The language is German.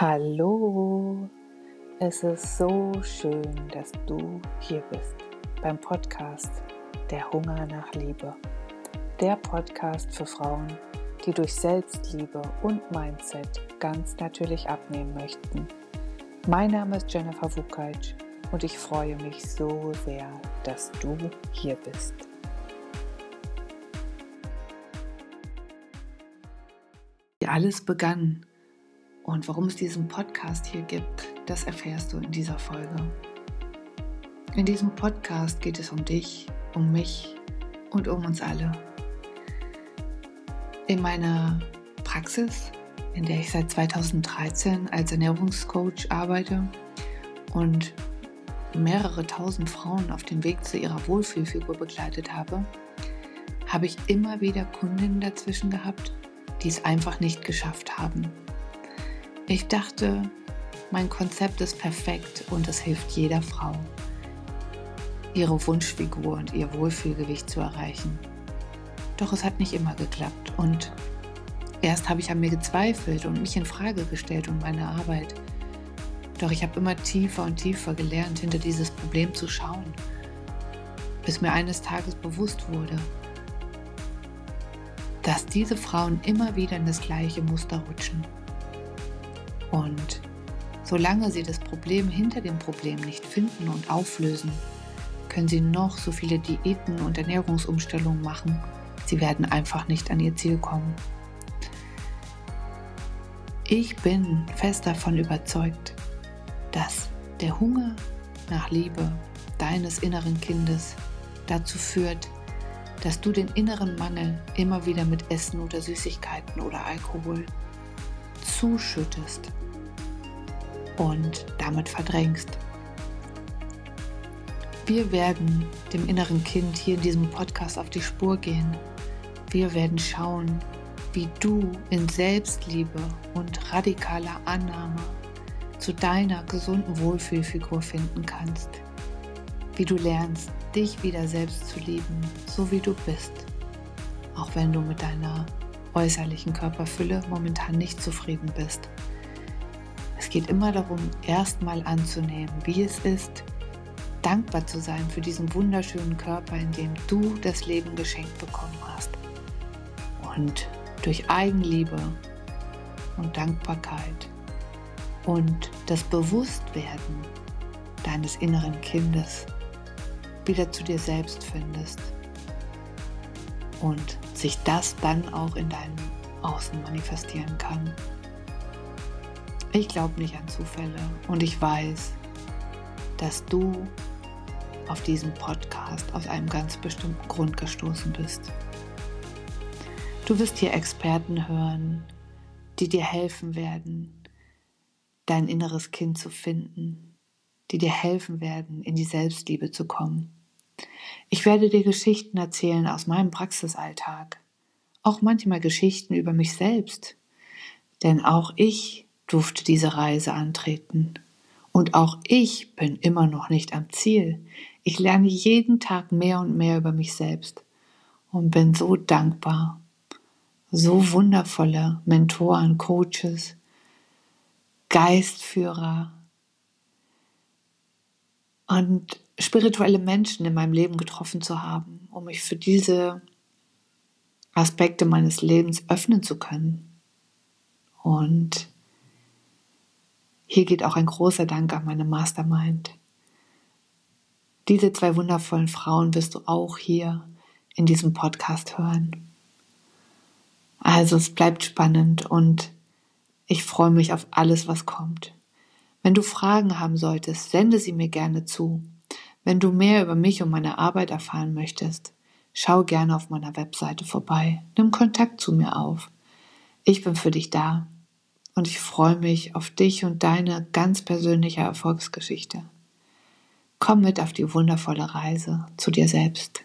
Hallo, es ist so schön, dass du hier bist beim Podcast Der Hunger nach Liebe. Der Podcast für Frauen, die durch Selbstliebe und Mindset ganz natürlich abnehmen möchten. Mein Name ist Jennifer Wukajc und ich freue mich so sehr, dass du hier bist. Alles begann und warum es diesen Podcast hier gibt, das erfährst du in dieser Folge. In diesem Podcast geht es um dich, um mich und um uns alle. In meiner Praxis, in der ich seit 2013 als Ernährungscoach arbeite und mehrere tausend Frauen auf dem Weg zu ihrer Wohlfühlfigur begleitet habe, habe ich immer wieder Kundinnen dazwischen gehabt, die es einfach nicht geschafft haben, ich dachte, mein Konzept ist perfekt und es hilft jeder Frau, ihre Wunschfigur und ihr Wohlfühlgewicht zu erreichen. Doch es hat nicht immer geklappt und erst habe ich an mir gezweifelt und mich in Frage gestellt und meine Arbeit. Doch ich habe immer tiefer und tiefer gelernt, hinter dieses Problem zu schauen, bis mir eines Tages bewusst wurde, dass diese Frauen immer wieder in das gleiche Muster rutschen. Und solange sie das Problem hinter dem Problem nicht finden und auflösen, können sie noch so viele Diäten und Ernährungsumstellungen machen. Sie werden einfach nicht an ihr Ziel kommen. Ich bin fest davon überzeugt, dass der Hunger nach Liebe deines inneren Kindes dazu führt, dass du den inneren Mangel immer wieder mit Essen oder Süßigkeiten oder Alkohol zuschüttest und damit verdrängst. Wir werden dem inneren Kind hier in diesem Podcast auf die Spur gehen. Wir werden schauen, wie du in Selbstliebe und radikaler Annahme zu deiner gesunden Wohlfühlfigur finden kannst. Wie du lernst, dich wieder selbst zu lieben, so wie du bist. Auch wenn du mit deiner äußerlichen Körperfülle momentan nicht zufrieden bist. Es geht immer darum, erstmal anzunehmen, wie es ist, dankbar zu sein für diesen wunderschönen Körper, in dem du das Leben geschenkt bekommen hast. Und durch Eigenliebe und Dankbarkeit und das Bewusstwerden deines inneren Kindes wieder zu dir selbst findest und sich das dann auch in deinem Außen manifestieren kann. Ich glaube nicht an Zufälle und ich weiß, dass du auf diesen Podcast aus einem ganz bestimmten Grund gestoßen bist. Du wirst hier Experten hören, die dir helfen werden, dein inneres Kind zu finden, die dir helfen werden, in die Selbstliebe zu kommen. Ich werde dir Geschichten erzählen aus meinem Praxisalltag, auch manchmal Geschichten über mich selbst, denn auch ich durfte diese Reise antreten. Und auch ich bin immer noch nicht am Ziel. Ich lerne jeden Tag mehr und mehr über mich selbst und bin so dankbar. So wundervolle Mentoren, Coaches, Geistführer und spirituelle Menschen in meinem Leben getroffen zu haben, um mich für diese Aspekte meines Lebens öffnen zu können. Und hier geht auch ein großer Dank an meine Mastermind. Diese zwei wundervollen Frauen wirst du auch hier in diesem Podcast hören. Also es bleibt spannend und ich freue mich auf alles, was kommt. Wenn du Fragen haben solltest, sende sie mir gerne zu. Wenn du mehr über mich und meine Arbeit erfahren möchtest, schau gerne auf meiner Webseite vorbei. Nimm Kontakt zu mir auf. Ich bin für dich da und ich freue mich auf dich und deine ganz persönliche Erfolgsgeschichte. Komm mit auf die wundervolle Reise zu dir selbst.